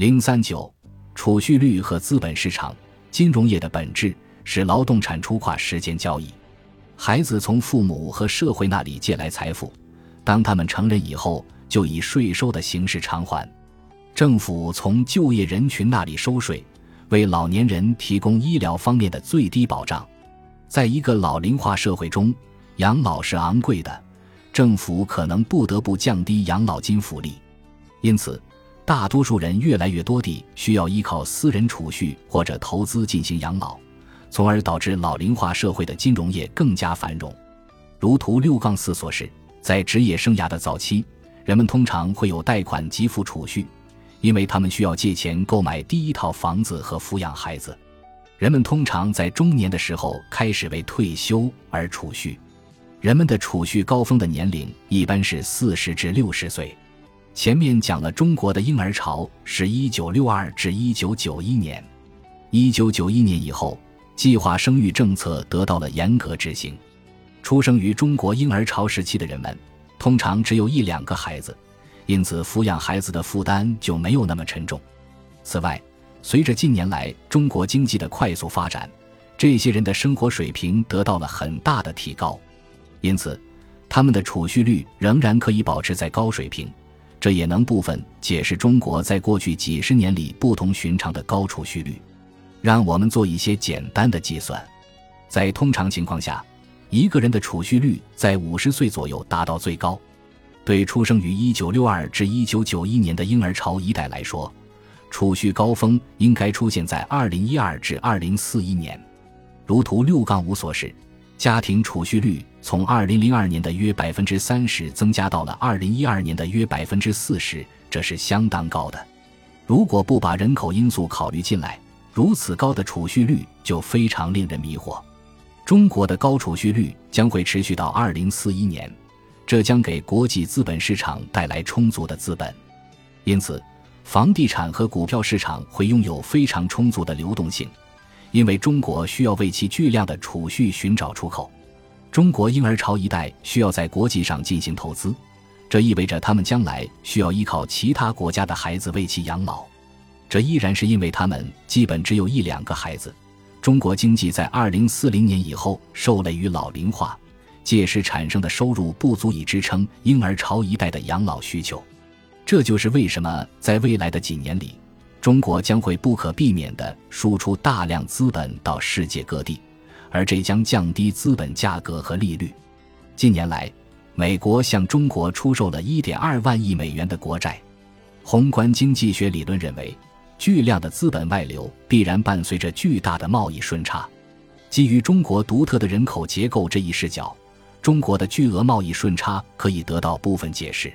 零三九，储蓄率和资本市场、金融业的本质是劳动产出跨时间交易。孩子从父母和社会那里借来财富，当他们成人以后，就以税收的形式偿还。政府从就业人群那里收税，为老年人提供医疗方面的最低保障。在一个老龄化社会中，养老是昂贵的，政府可能不得不降低养老金福利。因此，大多数人越来越多地需要依靠私人储蓄或者投资进行养老。从而导致老龄化社会的金融业更加繁荣。如图六杠四所示，在职业生涯的早期，人们通常会有贷款给付储蓄，因为他们需要借钱购买第一套房子和抚养孩子。人们通常在中年的时候开始为退休而储蓄。人们的储蓄高峰的年龄一般是四十至六十岁。前面讲了中国的婴儿潮是一九六二至一九九一年，一九九一年以后。计划生育政策得到了严格执行，出生于中国婴儿潮时期的人们，通常只有一两个孩子，因此抚养孩子的负担就没有那么沉重。此外，随着近年来中国经济的快速发展，这些人的生活水平得到了很大的提高，因此他们的储蓄率仍然可以保持在高水平，这也能部分解释中国在过去几十年里不同寻常的高储蓄率。让我们做一些简单的计算，在通常情况下，一个人的储蓄率在五十岁左右达到最高。对出生于一九六二至一九九一年的婴儿潮一代来说，储蓄高峰应该出现在二零一二至二零四一年。如图六杠五所示，家庭储蓄率从二零零二年的约百分之三十增加到了二零一二年的约百分之四十，这是相当高的。如果不把人口因素考虑进来，如此高的储蓄率就非常令人迷惑。中国的高储蓄率将会持续到二零四一年，这将给国际资本市场带来充足的资本，因此，房地产和股票市场会拥有非常充足的流动性，因为中国需要为其巨量的储蓄寻找出口。中国婴儿潮一代需要在国际上进行投资，这意味着他们将来需要依靠其他国家的孩子为其养老。这依然是因为他们基本只有一两个孩子。中国经济在二零四零年以后受累于老龄化，届时产生的收入不足以支撑婴儿潮一代的养老需求。这就是为什么在未来的几年里，中国将会不可避免地输出大量资本到世界各地，而这将降低资本价格和利率。近年来，美国向中国出售了一点二万亿美元的国债。宏观经济学理论认为。巨量的资本外流必然伴随着巨大的贸易顺差。基于中国独特的人口结构这一视角，中国的巨额贸易顺差可以得到部分解释。